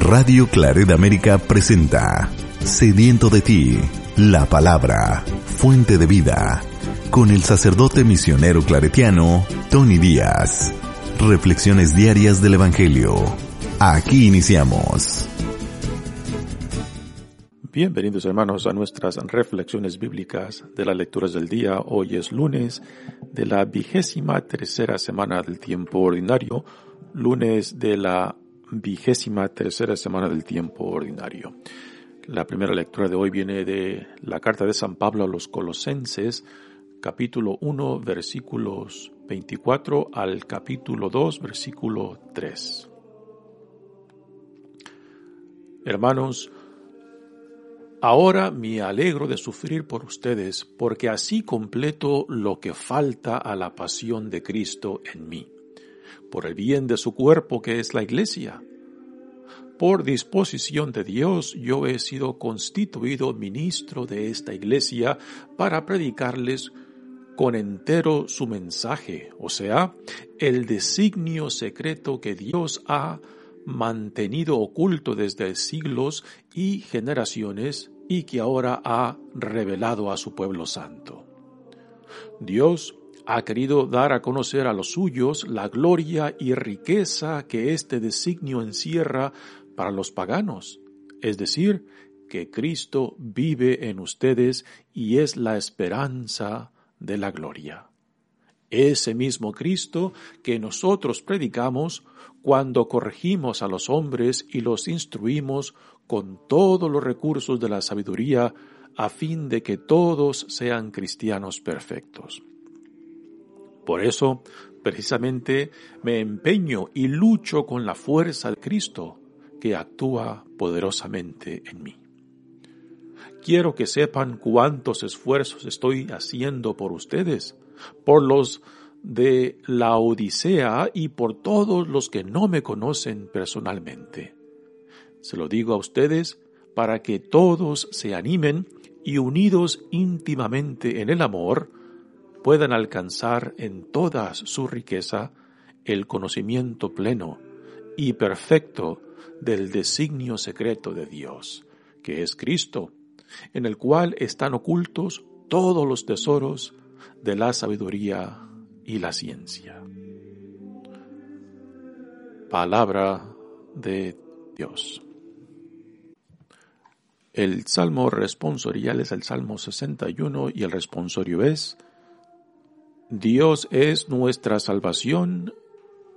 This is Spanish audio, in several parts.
Radio Claret América presenta Sediento de ti, la palabra, fuente de vida, con el sacerdote misionero claretiano Tony Díaz. Reflexiones diarias del Evangelio. Aquí iniciamos. Bienvenidos hermanos a nuestras reflexiones bíblicas de las lecturas del día. Hoy es lunes de la vigésima tercera semana del tiempo ordinario, lunes de la vigésima tercera semana del tiempo ordinario. La primera lectura de hoy viene de la carta de San Pablo a los Colosenses, capítulo 1, versículos 24 al capítulo 2, versículo 3. Hermanos, Ahora me alegro de sufrir por ustedes, porque así completo lo que falta a la pasión de Cristo en mí, por el bien de su cuerpo que es la Iglesia. Por disposición de Dios yo he sido constituido ministro de esta Iglesia para predicarles con entero su mensaje, o sea, el designio secreto que Dios ha mantenido oculto desde siglos y generaciones y que ahora ha revelado a su pueblo santo. Dios ha querido dar a conocer a los suyos la gloria y riqueza que este designio encierra para los paganos, es decir, que Cristo vive en ustedes y es la esperanza de la gloria. Ese mismo Cristo que nosotros predicamos cuando corregimos a los hombres y los instruimos con todos los recursos de la sabiduría a fin de que todos sean cristianos perfectos. Por eso, precisamente, me empeño y lucho con la fuerza de Cristo que actúa poderosamente en mí. Quiero que sepan cuántos esfuerzos estoy haciendo por ustedes, por los de la Odisea y por todos los que no me conocen personalmente. Se lo digo a ustedes para que todos se animen y unidos íntimamente en el amor, puedan alcanzar en toda su riqueza el conocimiento pleno y perfecto del designio secreto de Dios, que es Cristo, en el cual están ocultos todos los tesoros de la sabiduría y la ciencia. Palabra de Dios. El salmo responsorial es el Salmo 61 y el responsorio es, Dios es nuestra salvación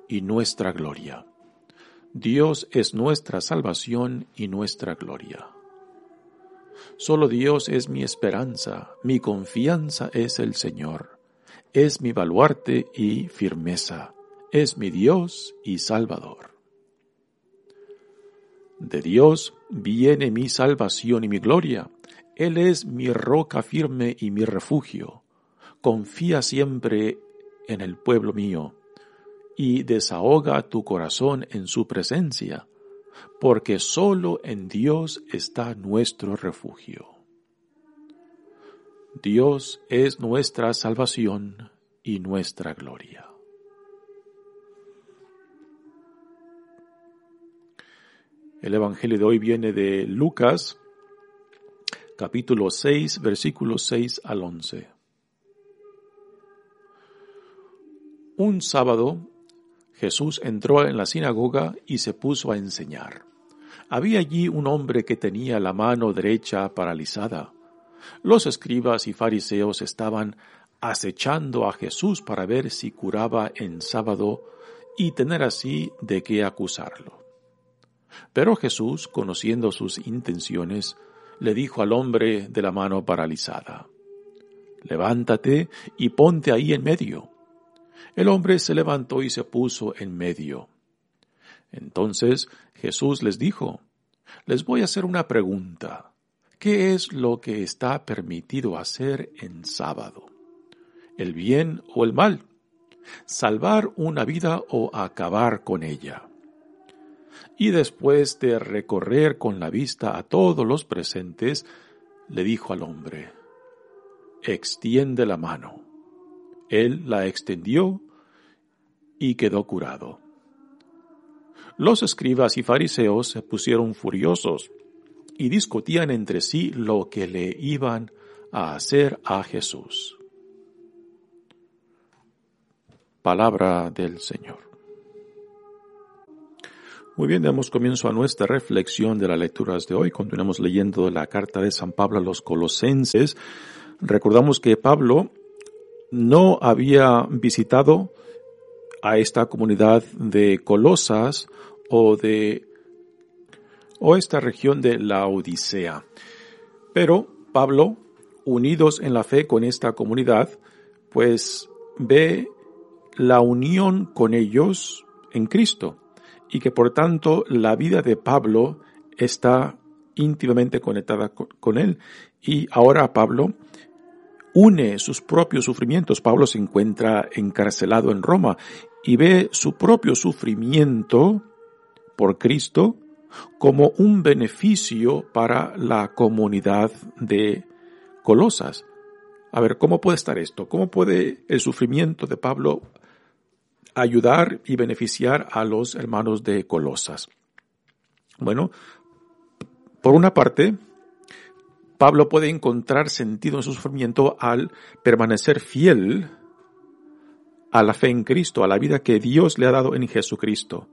y nuestra gloria. Dios es nuestra salvación y nuestra gloria. Solo Dios es mi esperanza, mi confianza es el Señor, es mi baluarte y firmeza, es mi Dios y Salvador. De Dios viene mi salvación y mi gloria, Él es mi roca firme y mi refugio. Confía siempre en el pueblo mío y desahoga tu corazón en su presencia porque solo en Dios está nuestro refugio. Dios es nuestra salvación y nuestra gloria. El Evangelio de hoy viene de Lucas, capítulo 6, versículos 6 al 11. Un sábado Jesús entró en la sinagoga y se puso a enseñar. Había allí un hombre que tenía la mano derecha paralizada. Los escribas y fariseos estaban acechando a Jesús para ver si curaba en sábado y tener así de qué acusarlo. Pero Jesús, conociendo sus intenciones, le dijo al hombre de la mano paralizada, Levántate y ponte ahí en medio. El hombre se levantó y se puso en medio. Entonces Jesús les dijo, les voy a hacer una pregunta. ¿Qué es lo que está permitido hacer en sábado? ¿El bien o el mal? ¿Salvar una vida o acabar con ella? Y después de recorrer con la vista a todos los presentes, le dijo al hombre, extiende la mano. Él la extendió y quedó curado. los escribas y fariseos se pusieron furiosos y discutían entre sí lo que le iban a hacer a Jesús. Palabra del Señor. Muy bien, damos comienzo a nuestra reflexión de las lecturas de hoy. Continuamos leyendo la carta de San Pablo a los colosenses. Recordamos que Pablo no había visitado a esta comunidad de Colosas o de o esta región de la Odisea. Pero Pablo, unidos en la fe con esta comunidad, pues ve la unión con ellos en Cristo y que por tanto la vida de Pablo está íntimamente conectada con él. Y ahora Pablo une sus propios sufrimientos. Pablo se encuentra encarcelado en Roma y ve su propio sufrimiento por Cristo como un beneficio para la comunidad de Colosas. A ver, ¿cómo puede estar esto? ¿Cómo puede el sufrimiento de Pablo ayudar y beneficiar a los hermanos de Colosas? Bueno, por una parte, Pablo puede encontrar sentido en su sufrimiento al permanecer fiel a la fe en Cristo, a la vida que Dios le ha dado en Jesucristo.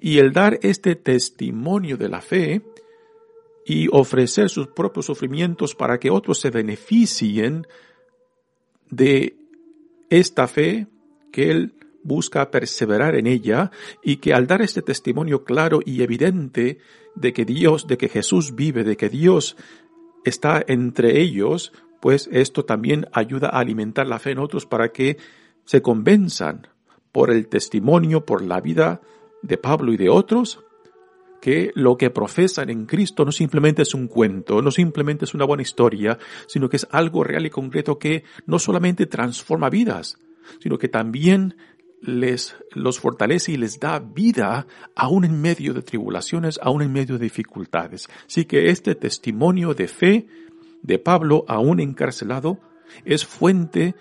Y el dar este testimonio de la fe y ofrecer sus propios sufrimientos para que otros se beneficien de esta fe que él busca perseverar en ella y que al dar este testimonio claro y evidente de que Dios, de que Jesús vive, de que Dios está entre ellos, pues esto también ayuda a alimentar la fe en otros para que se convenzan por el testimonio, por la vida de Pablo y de otros, que lo que profesan en Cristo no simplemente es un cuento, no simplemente es una buena historia, sino que es algo real y concreto que no solamente transforma vidas, sino que también les los fortalece y les da vida aún en medio de tribulaciones, aún en medio de dificultades. Así que este testimonio de fe de Pablo, aún encarcelado, es fuente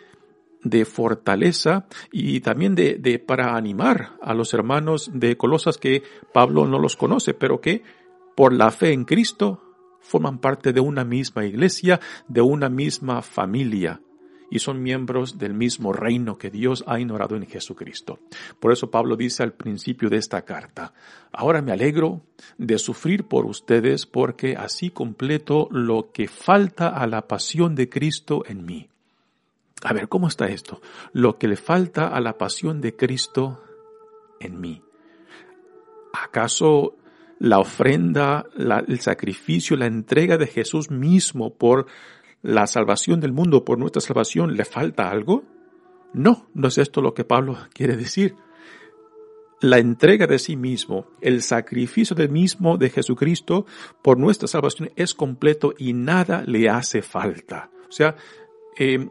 de fortaleza y también de, de, para animar a los hermanos de Colosas que Pablo no los conoce, pero que por la fe en Cristo forman parte de una misma iglesia, de una misma familia y son miembros del mismo reino que Dios ha ignorado en Jesucristo. Por eso Pablo dice al principio de esta carta, ahora me alegro de sufrir por ustedes porque así completo lo que falta a la pasión de Cristo en mí. A ver, ¿cómo está esto? Lo que le falta a la pasión de Cristo en mí. ¿Acaso la ofrenda, el sacrificio, la entrega de Jesús mismo por la salvación del mundo, por nuestra salvación, le falta algo? No, no es esto lo que Pablo quiere decir. La entrega de sí mismo, el sacrificio del mismo de Jesucristo por nuestra salvación es completo y nada le hace falta. O sea, eh,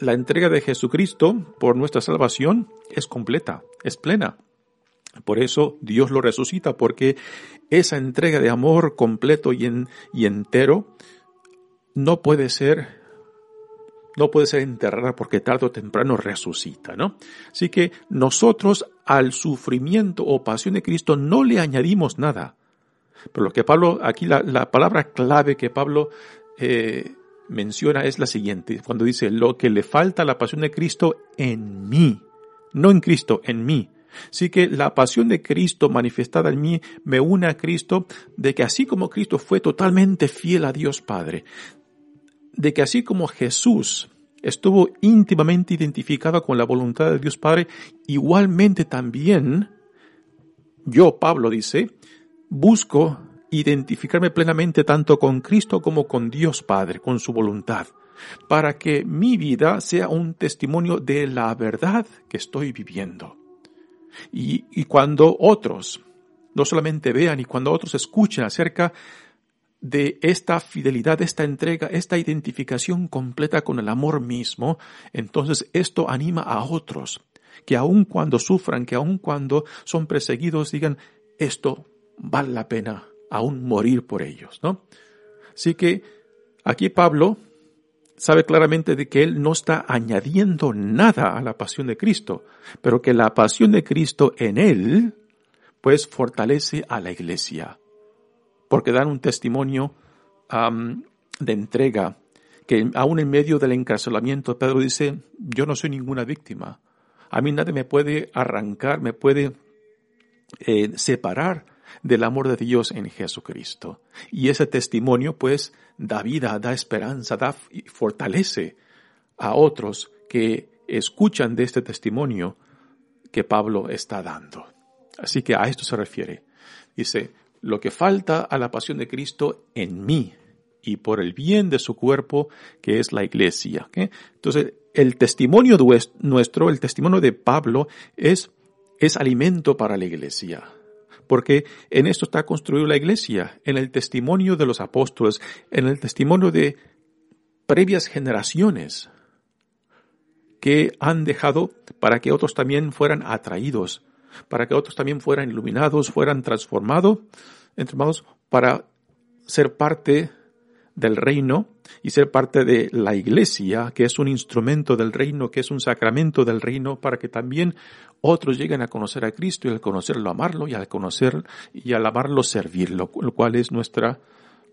la entrega de Jesucristo por nuestra salvación es completa, es plena. Por eso Dios lo resucita, porque esa entrega de amor completo y, en, y entero no puede ser no puede ser enterrada porque tarde o temprano resucita, ¿no? Así que nosotros al sufrimiento o pasión de Cristo no le añadimos nada. Pero lo que Pablo, aquí la, la palabra clave que Pablo eh, menciona es la siguiente, cuando dice, lo que le falta a la pasión de Cristo en mí, no en Cristo, en mí. Así que la pasión de Cristo manifestada en mí me une a Cristo de que así como Cristo fue totalmente fiel a Dios Padre, de que así como Jesús estuvo íntimamente identificado con la voluntad de Dios Padre, igualmente también yo, Pablo dice, busco identificarme plenamente tanto con Cristo como con Dios Padre, con su voluntad, para que mi vida sea un testimonio de la verdad que estoy viviendo. Y, y cuando otros no solamente vean y cuando otros escuchen acerca de esta fidelidad, esta entrega, esta identificación completa con el amor mismo, entonces esto anima a otros que aun cuando sufran, que aun cuando son perseguidos, digan, esto vale la pena aún morir por ellos, ¿no? Así que aquí Pablo sabe claramente de que él no está añadiendo nada a la pasión de Cristo, pero que la pasión de Cristo en él, pues fortalece a la iglesia, porque dan un testimonio de entrega, que aún en medio del encarcelamiento, Pedro dice, yo no soy ninguna víctima, a mí nadie me puede arrancar, me puede eh, separar del amor de Dios en Jesucristo. Y ese testimonio pues da vida, da esperanza, da y fortalece a otros que escuchan de este testimonio que Pablo está dando. Así que a esto se refiere. Dice, lo que falta a la pasión de Cristo en mí y por el bien de su cuerpo, que es la iglesia. Entonces, el testimonio nuestro, el testimonio de Pablo, es, es alimento para la iglesia. Porque en esto está construida la iglesia, en el testimonio de los apóstoles, en el testimonio de previas generaciones que han dejado para que otros también fueran atraídos, para que otros también fueran iluminados, fueran transformados, transformados para ser parte del reino y ser parte de la iglesia, que es un instrumento del reino, que es un sacramento del reino, para que también otros lleguen a conocer a Cristo y al conocerlo amarlo y al conocer y al amarlo servirlo, lo cual es nuestra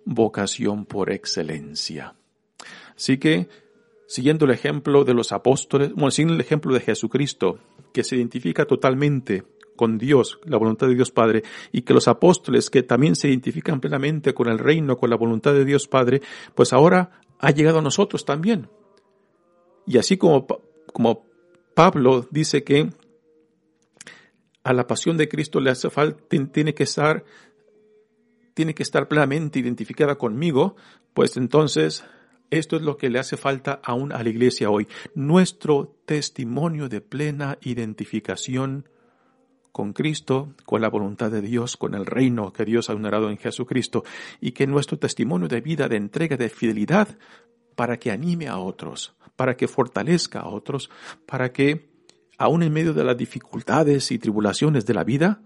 vocación por excelencia. Así que siguiendo el ejemplo de los apóstoles, bueno, siguiendo el ejemplo de Jesucristo, que se identifica totalmente con Dios, la voluntad de Dios Padre, y que los apóstoles que también se identifican plenamente con el reino, con la voluntad de Dios Padre, pues ahora ha llegado a nosotros también. Y así como, como Pablo dice que a la pasión de Cristo le hace falta, tiene que estar, tiene que estar plenamente identificada conmigo, pues entonces esto es lo que le hace falta aún a la iglesia hoy. Nuestro testimonio de plena identificación con Cristo, con la voluntad de Dios, con el reino que Dios ha honorado en Jesucristo, y que nuestro testimonio de vida, de entrega, de fidelidad, para que anime a otros, para que fortalezca a otros, para que, aún en medio de las dificultades y tribulaciones de la vida,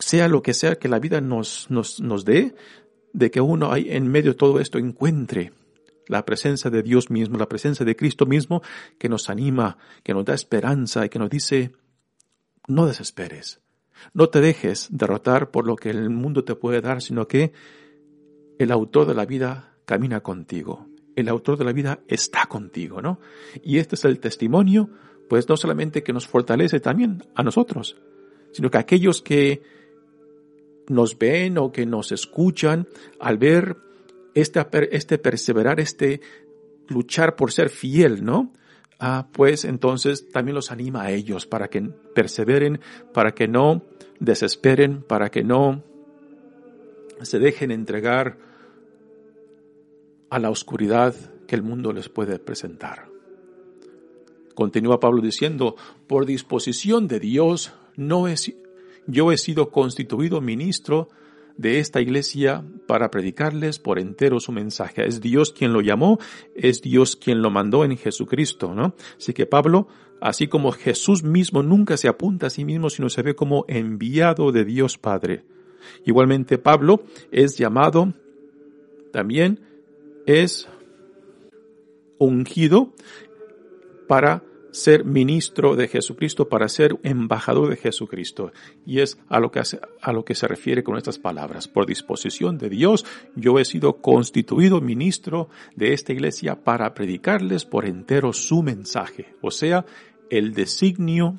sea lo que sea que la vida nos, nos, nos dé, de que uno en medio de todo esto encuentre la presencia de Dios mismo, la presencia de Cristo mismo, que nos anima, que nos da esperanza y que nos dice, no desesperes, no te dejes derrotar por lo que el mundo te puede dar, sino que el autor de la vida camina contigo, el autor de la vida está contigo, ¿no? Y este es el testimonio, pues no solamente que nos fortalece también a nosotros, sino que aquellos que nos ven o que nos escuchan, al ver este, este perseverar, este luchar por ser fiel, ¿no? Ah, pues entonces también los anima a ellos para que perseveren, para que no desesperen, para que no se dejen entregar a la oscuridad que el mundo les puede presentar. Continúa Pablo diciendo, por disposición de Dios, no es, yo he sido constituido ministro de esta iglesia para predicarles por entero su mensaje. Es Dios quien lo llamó, es Dios quien lo mandó en Jesucristo, ¿no? Así que Pablo, así como Jesús mismo nunca se apunta a sí mismo, sino se ve como enviado de Dios Padre. Igualmente Pablo es llamado, también es ungido para ser ministro de Jesucristo, para ser embajador de Jesucristo. Y es a lo que, a lo que se refiere con estas palabras. Por disposición de Dios, yo he sido constituido ministro de esta iglesia para predicarles por entero su mensaje. O sea, el designio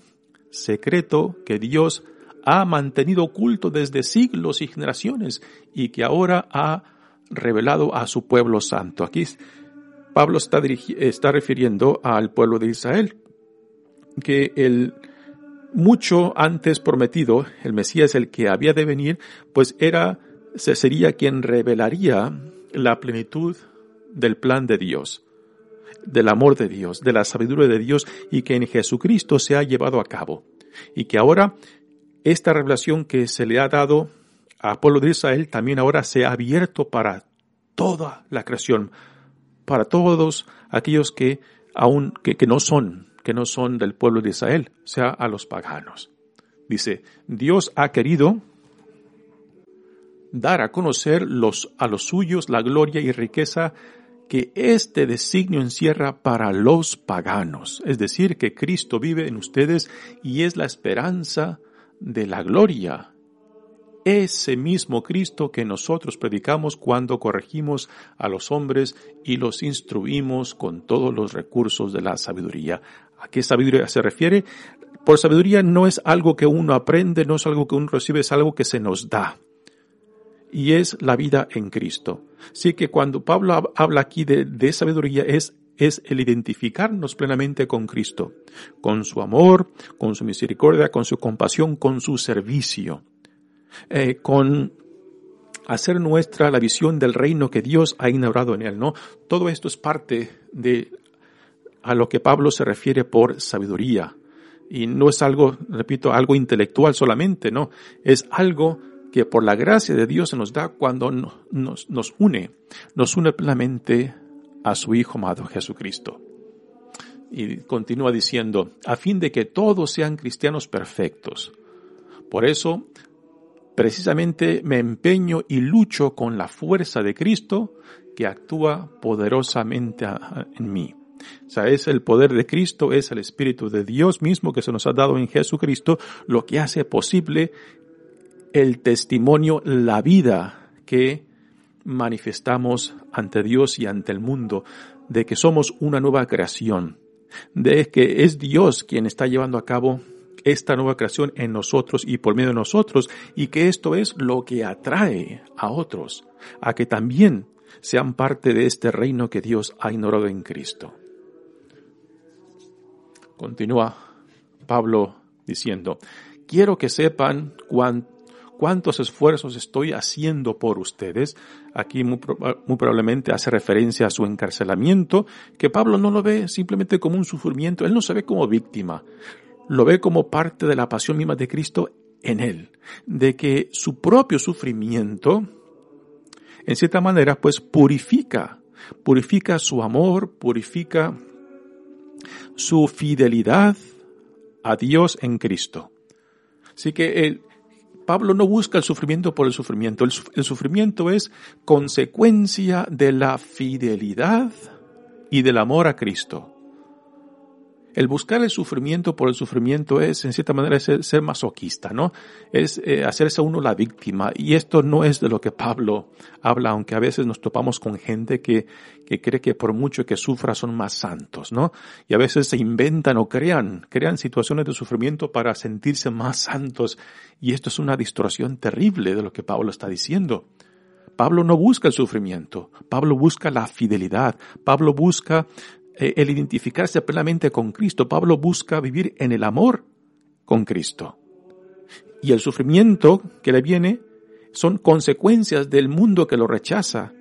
secreto que Dios ha mantenido oculto desde siglos y generaciones y que ahora ha revelado a su pueblo santo. Aquí Pablo está, está refiriendo al pueblo de Israel, que el mucho antes prometido, el Mesías, el que había de venir, pues era, se sería quien revelaría la plenitud del plan de Dios, del amor de Dios, de la sabiduría de Dios y que en Jesucristo se ha llevado a cabo. Y que ahora esta revelación que se le ha dado a pueblo de Israel también ahora se ha abierto para toda la creación, para todos aquellos que aún que, que no son que no son del pueblo de Israel, o sea, a los paganos. Dice, Dios ha querido dar a conocer a los suyos la gloria y riqueza que este designio encierra para los paganos. Es decir, que Cristo vive en ustedes y es la esperanza de la gloria ese mismo Cristo que nosotros predicamos cuando corregimos a los hombres y los instruimos con todos los recursos de la sabiduría. ¿A qué sabiduría se refiere? Por sabiduría no es algo que uno aprende, no es algo que uno recibe, es algo que se nos da. Y es la vida en Cristo. Así que cuando Pablo habla aquí de, de sabiduría es es el identificarnos plenamente con Cristo, con su amor, con su misericordia, con su compasión, con su servicio, eh, con hacer nuestra la visión del reino que Dios ha inaugurado en él, ¿no? Todo esto es parte de a lo que Pablo se refiere por sabiduría. Y no es algo, repito, algo intelectual solamente, no. Es algo que por la gracia de Dios se nos da cuando nos, nos une, nos une plenamente a su Hijo amado Jesucristo. Y continúa diciendo, a fin de que todos sean cristianos perfectos. Por eso, precisamente me empeño y lucho con la fuerza de Cristo que actúa poderosamente en mí. O sea, es el poder de Cristo, es el Espíritu de Dios mismo que se nos ha dado en Jesucristo, lo que hace posible el testimonio, la vida que manifestamos ante Dios y ante el mundo de que somos una nueva creación, de que es Dios quien está llevando a cabo esta nueva creación en nosotros y por medio de nosotros, y que esto es lo que atrae a otros, a que también sean parte de este reino que Dios ha ignorado en Cristo. Continúa Pablo diciendo, quiero que sepan cuán cuántos esfuerzos estoy haciendo por ustedes. Aquí muy, probablemente hace referencia a su encarcelamiento, que Pablo no lo ve simplemente como un sufrimiento, él no se ve como víctima, lo ve como parte de la pasión misma de Cristo en él, de que su propio sufrimiento, en cierta manera, pues purifica, purifica su amor, purifica su fidelidad a Dios en Cristo. Así que él, Pablo no busca el sufrimiento por el sufrimiento. El, sufrimiento es consecuencia de la fidelidad y del amor a Cristo. El buscar el sufrimiento por el sufrimiento es, en cierta manera, ser, masoquista, ¿no? Es eh, hacerse uno la víctima. Y esto no es de lo que Pablo habla, aunque a veces nos topamos con gente que, que cree que por mucho que sufra son más santos, ¿no? Y a veces se inventan o crean, crean situaciones de sufrimiento para sentirse más santos. Y esto es una distorsión terrible de lo que Pablo está diciendo. Pablo no busca el sufrimiento, Pablo busca la fidelidad, Pablo busca el identificarse plenamente con Cristo. Pablo busca vivir en el amor con Cristo. Y el sufrimiento que le viene son consecuencias del mundo que lo rechaza,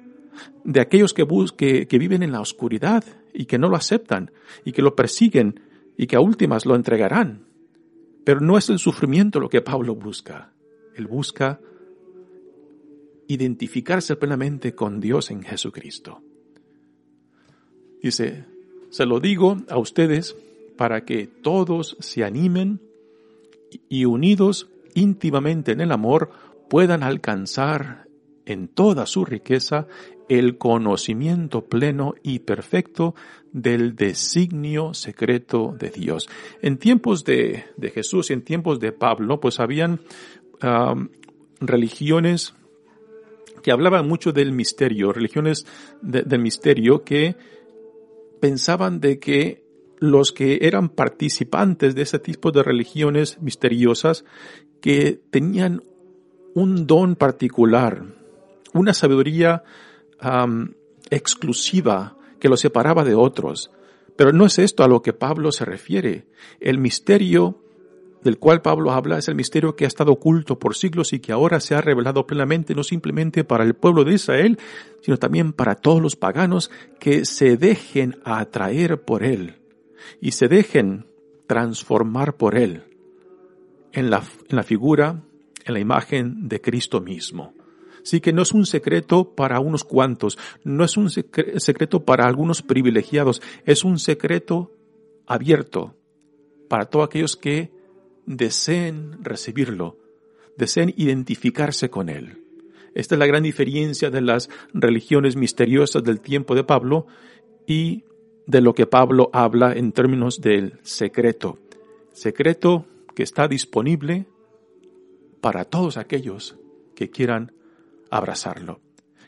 de aquellos que, que viven en la oscuridad y que no lo aceptan y que lo persiguen y que a últimas lo entregarán. Pero no es el sufrimiento lo que Pablo busca. Él busca identificarse plenamente con Dios en Jesucristo. Dice, se lo digo a ustedes para que todos se animen y unidos íntimamente en el amor puedan alcanzar en toda su riqueza el conocimiento pleno y perfecto del designio secreto de Dios. En tiempos de, Jesús y en tiempos de Pablo, pues habían religiones que hablaban mucho del misterio, religiones del misterio que pensaban de que los que eran participantes de ese tipo de religiones misteriosas, que tenían un don particular, una sabiduría exclusiva que los separaba de otros. Pero no es esto a lo que Pablo se refiere. El misterio del cual Pablo habla es el misterio que ha estado oculto por siglos y que ahora se ha revelado plenamente no simplemente para el pueblo de Israel, sino también para todos los paganos que se dejen atraer por él y se dejen transformar por él en la, en la figura, en la imagen de Cristo mismo. Así que no es un secreto para unos cuantos, no es un secreto para algunos privilegiados, es un secreto abierto para todos aquellos que deseen recibirlo, deseen identificarse con él. Esta es la gran diferencia de las religiones misteriosas del tiempo de Pablo y de lo que Pablo habla en términos del secreto. Secreto que está disponible para todos aquellos que quieran abrazarlo,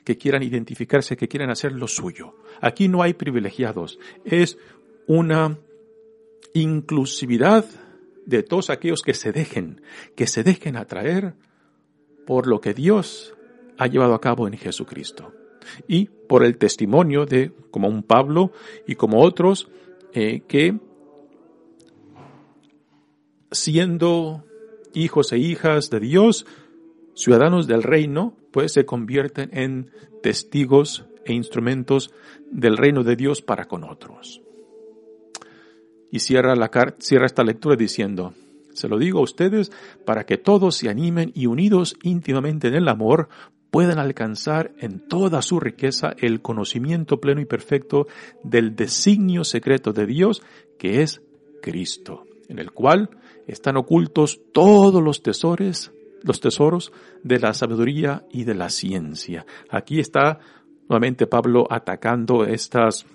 que quieran identificarse, que quieran hacer lo suyo. Aquí no hay privilegiados, es una inclusividad de todos aquellos que se dejen, que se dejen atraer por lo que Dios ha llevado a cabo en Jesucristo. Y por el testimonio de, como un Pablo y como otros, eh, que siendo hijos e hijas de Dios, ciudadanos del reino, pues se convierten en testigos e instrumentos del reino de Dios para con otros. Y cierra, esta lectura diciendo, se lo digo a ustedes para que todos se animen y unidos íntimamente en el amor puedan alcanzar en toda su riqueza el conocimiento pleno y perfecto del designio secreto de Dios que es Cristo, en el cual están ocultos todos los tesoros, los tesoros de la sabiduría y de la ciencia. Aquí está nuevamente Pablo atacando estas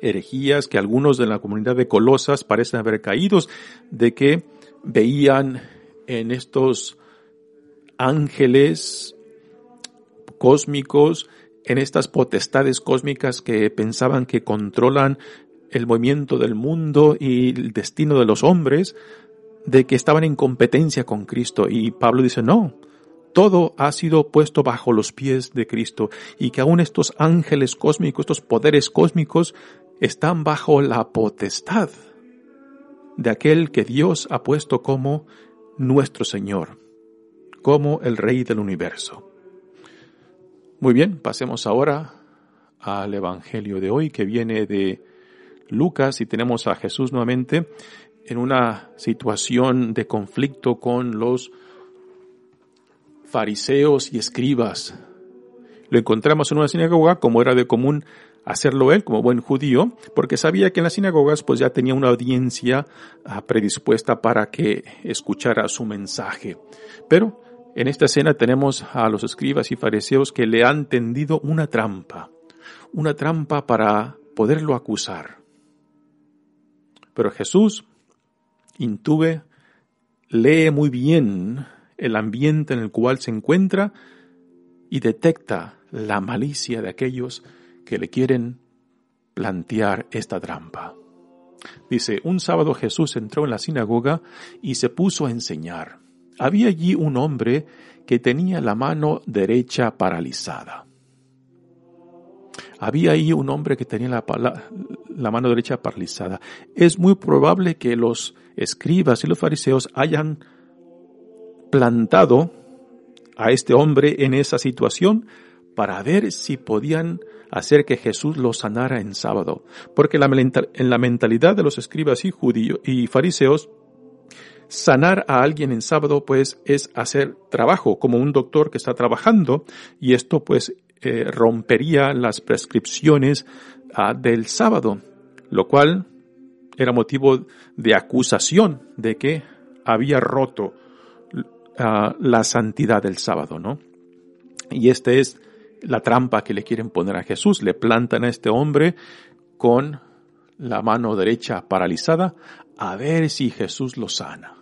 herejías que algunos de la comunidad de Colosas parecen haber caídos, de que veían en estos ángeles cósmicos, en estas potestades cósmicas que pensaban que controlan el movimiento del mundo y el destino de los hombres, de que estaban en competencia con Cristo. Y Pablo dice, no, todo ha sido puesto bajo los pies de Cristo y que aún estos ángeles cósmicos, estos poderes cósmicos, están bajo la potestad de aquel que Dios ha puesto como nuestro Señor, como el Rey del universo. Muy bien, pasemos ahora al Evangelio de hoy que viene de Lucas y tenemos a Jesús nuevamente en una situación de conflicto con los fariseos y escribas. Lo encontramos en una sinagoga, como era de común hacerlo él como buen judío, porque sabía que en las sinagogas pues ya tenía una audiencia ah, predispuesta para que escuchara su mensaje. Pero en esta escena tenemos a los escribas y fariseos que le han tendido una trampa, una trampa para poderlo acusar. Pero Jesús intube, lee muy bien el ambiente en el cual se encuentra y detecta la malicia de aquellos que le quieren plantear esta trampa. Dice, un sábado Jesús entró en la sinagoga y se puso a enseñar. Había allí un hombre que tenía la mano derecha paralizada. Había ahí un hombre que tenía la, la, mano derecha paralizada. Es muy probable que los escribas y los fariseos hayan plantado a este hombre en esa situación para ver si podían hacer que Jesús lo sanara en sábado. Porque en la mentalidad de los escribas y judíos y fariseos, sanar a alguien en sábado pues es hacer trabajo como un doctor que está trabajando y esto pues eh, rompería las prescripciones ah, del sábado, lo cual era motivo de acusación de que había roto ah, la santidad del sábado, ¿no? Y esta es la trampa que le quieren poner a Jesús. Le plantan a este hombre con la mano derecha paralizada a ver si Jesús lo sana.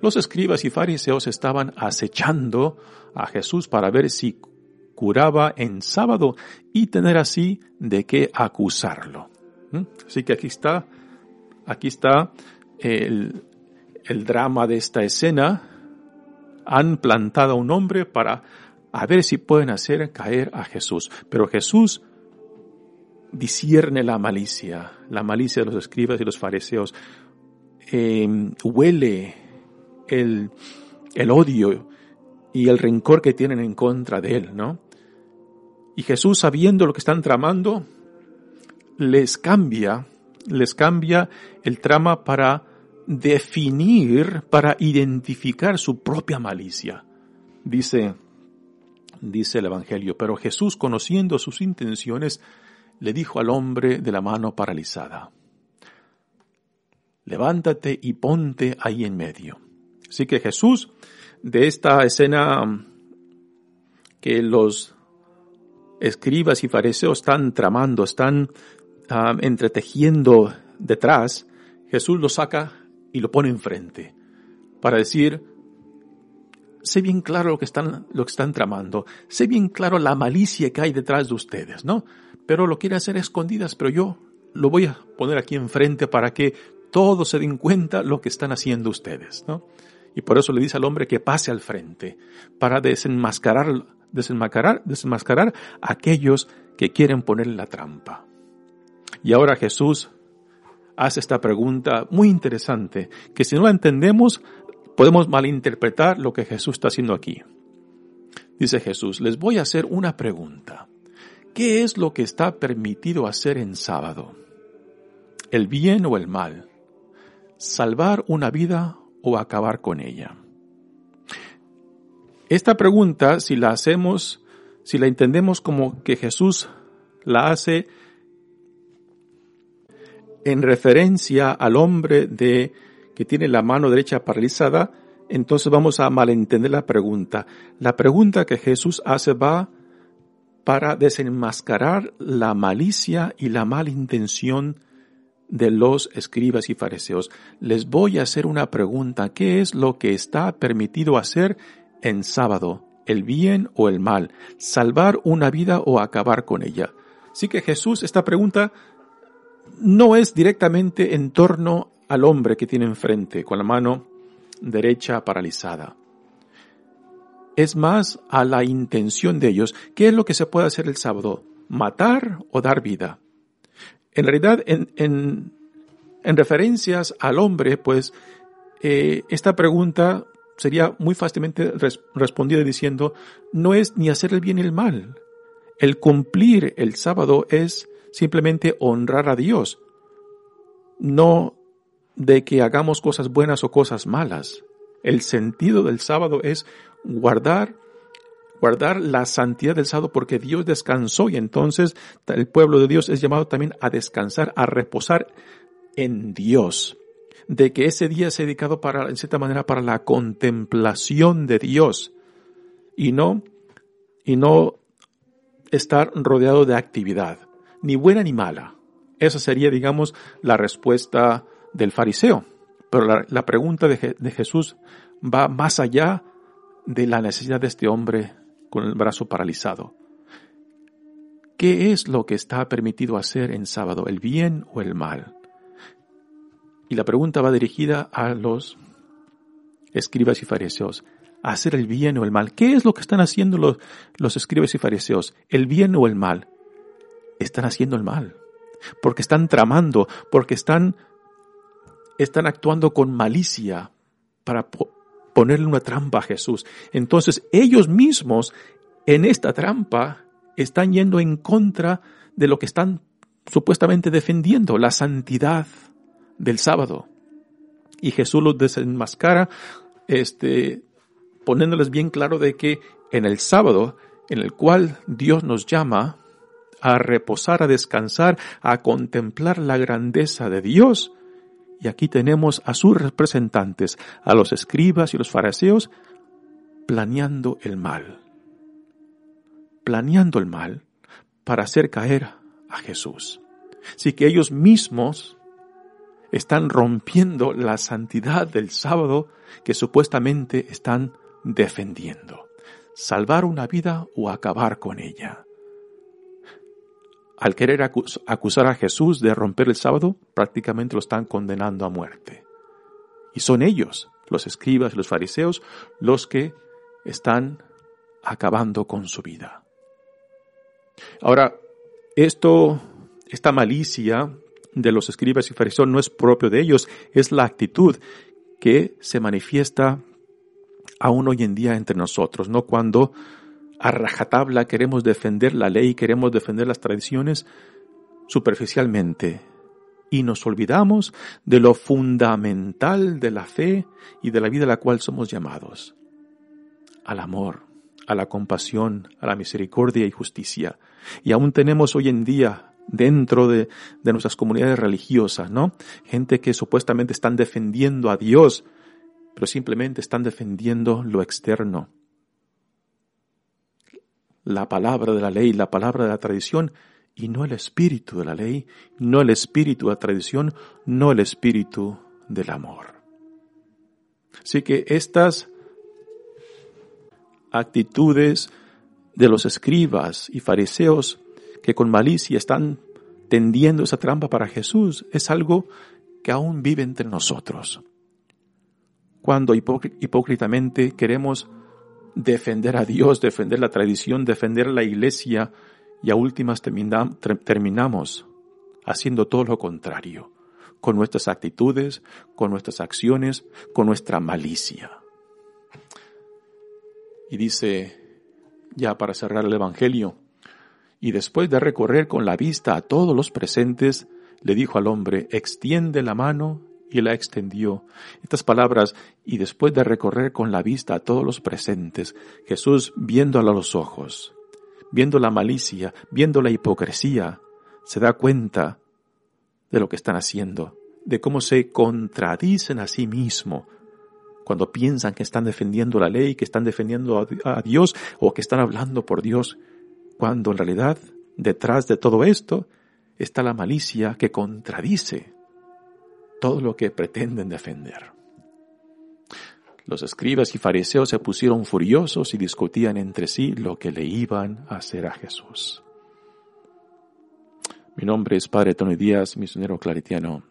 Los escribas y fariseos estaban acechando a Jesús para ver si curaba en sábado y tener así de qué acusarlo. ¿Mm? Así que aquí está, aquí está el, el drama de esta escena. Han plantado a un hombre para a ver si pueden hacer caer a Jesús. Pero Jesús discierne la malicia, la malicia de los escribas y los fariseos. Em, huele el, el odio y el rencor que tienen en contra de él, ¿no? Y Jesús, sabiendo lo que están tramando, les cambia, les cambia el trama para definir, para identificar su propia malicia. Dice, dice el Evangelio, pero Jesús, conociendo sus intenciones, le dijo al hombre de la mano paralizada, levántate y ponte ahí en medio. Así que Jesús, de esta escena que los escribas y fariseos están tramando, están ah, entretejiendo detrás, Jesús lo saca y lo pone enfrente para decir, sé bien claro lo que están, lo que están tramando, sé bien claro la malicia que hay detrás de ustedes, ¿no? Pero lo quiere hacer escondidas, pero yo lo voy a poner aquí enfrente para que todos se den cuenta lo que están haciendo ustedes, ¿no? Y por eso le dice al hombre que pase al frente, para desenmascarar, desenmascarar, desenmascarar a aquellos que quieren ponerle la trampa. Y ahora Jesús hace esta pregunta muy interesante, que si no la entendemos, podemos malinterpretar lo que Jesús está haciendo aquí. Dice Jesús, les voy a hacer una pregunta. ¿Qué es lo que está permitido hacer en sábado? ¿El bien o el mal? ¿Salvar una vida o acabar con ella? Esta pregunta, si la hacemos, si la entendemos como que Jesús la hace en referencia al hombre de que tiene la mano derecha paralizada, entonces vamos a malentender la pregunta. La pregunta que Jesús hace va para desenmascarar la malicia y la malintención de los escribas y fariseos. Les voy a hacer una pregunta. ¿Qué es lo que está permitido hacer en sábado? ¿El bien o el mal? ¿Salvar una vida o acabar con ella? Así que Jesús, esta pregunta no es directamente en torno al hombre que tiene enfrente con la mano derecha paralizada. Es más a la intención de ellos. ¿Qué es lo que se puede hacer el sábado? ¿Matar o dar vida? En realidad, en, en, referencias al hombre, pues eh, esta pregunta sería muy fácilmente respondida diciendo, no es ni hacer el bien y el mal. El cumplir el sábado es simplemente honrar a Dios, no de que hagamos cosas buenas o cosas malas. El sentido del sábado es guardar guardar la santidad del sábado porque Dios descansó y entonces el pueblo de Dios es llamado también a descansar, a reposar en Dios. De que ese día es dedicado para, en cierta manera, para la contemplación de Dios y no, y no estar rodeado de actividad ni buena ni mala. Esa sería, digamos, la respuesta del fariseo. Pero la, pregunta de, Jesús va más allá de la necesidad de este hombre con el brazo paralizado. ¿Qué es lo que está permitido hacer en sábado, el bien o el mal? Y la pregunta va dirigida a los escribas y fariseos. ¿Hacer el bien o el mal? ¿Qué es lo que están haciendo los escribas y fariseos? ¿El bien o el mal? están haciendo el mal, porque están tramando, porque están, están actuando con malicia para ponerle una trampa a Jesús. Entonces ellos mismos en esta trampa están yendo en contra de lo que están supuestamente defendiendo, la santidad del sábado. Y Jesús los desenmascara, este, poniéndoles bien claro de que en el sábado, en el cual Dios nos llama, a reposar, a descansar, a contemplar la grandeza de Dios. Y aquí tenemos a sus representantes, a los escribas y los fariseos, planeando el mal. Planeando el mal para hacer caer a Jesús. Así que ellos mismos están rompiendo la santidad del sábado que supuestamente están defendiendo. Salvar una vida o acabar con ella al querer acusar a Jesús de romper el sábado, prácticamente lo están condenando a muerte. Y son ellos, los escribas y los fariseos, los que están acabando con su vida. Ahora, esto, esta malicia de los escribas y fariseos no es propio de ellos, es la actitud que se manifiesta aún hoy en día entre nosotros, ¿no? Cuando a rajatabla queremos defender la ley, queremos defender las tradiciones superficialmente y nos olvidamos de lo fundamental de la fe y de la vida a la cual somos llamados, al amor, a la compasión, a la misericordia y justicia. Y aún tenemos hoy en día dentro de, de nuestras comunidades religiosas, ¿no? Gente que supuestamente están defendiendo a Dios, pero simplemente están defendiendo lo externo, la palabra de la ley, la palabra de la tradición, y no el espíritu de la ley, no el espíritu de la tradición, no el espíritu del amor. Así que estas actitudes de los escribas y fariseos que con malicia están tendiendo esa trampa para Jesús es algo que aún vive entre nosotros. Cuando hipócritamente queremos defender a Dios, defender la tradición, defender la iglesia y a últimas terminamos haciendo todo lo contrario, con nuestras actitudes, con nuestras acciones, con nuestra malicia. Y dice, ya para cerrar el Evangelio, y después de recorrer con la vista a todos los presentes, le dijo al hombre, extiende la mano, y la extendió. Estas palabras, y después de recorrer con la vista a todos los presentes, Jesús viéndola a los ojos, viendo la malicia, viendo la hipocresía, se da cuenta de lo que están haciendo, de cómo se contradicen a sí mismo cuando piensan que están defendiendo la ley, que están defendiendo a Dios o que están hablando por Dios, cuando en realidad detrás de todo esto está la malicia que contradice todo lo que pretenden defender. Los escribas y fariseos se pusieron furiosos y discutían entre sí lo que le iban a hacer a Jesús. Mi nombre es Padre Tony Díaz, misionero claretiano.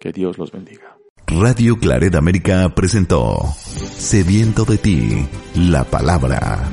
Que Dios los bendiga. Radio Claret América presentó Sediento de ti, la palabra.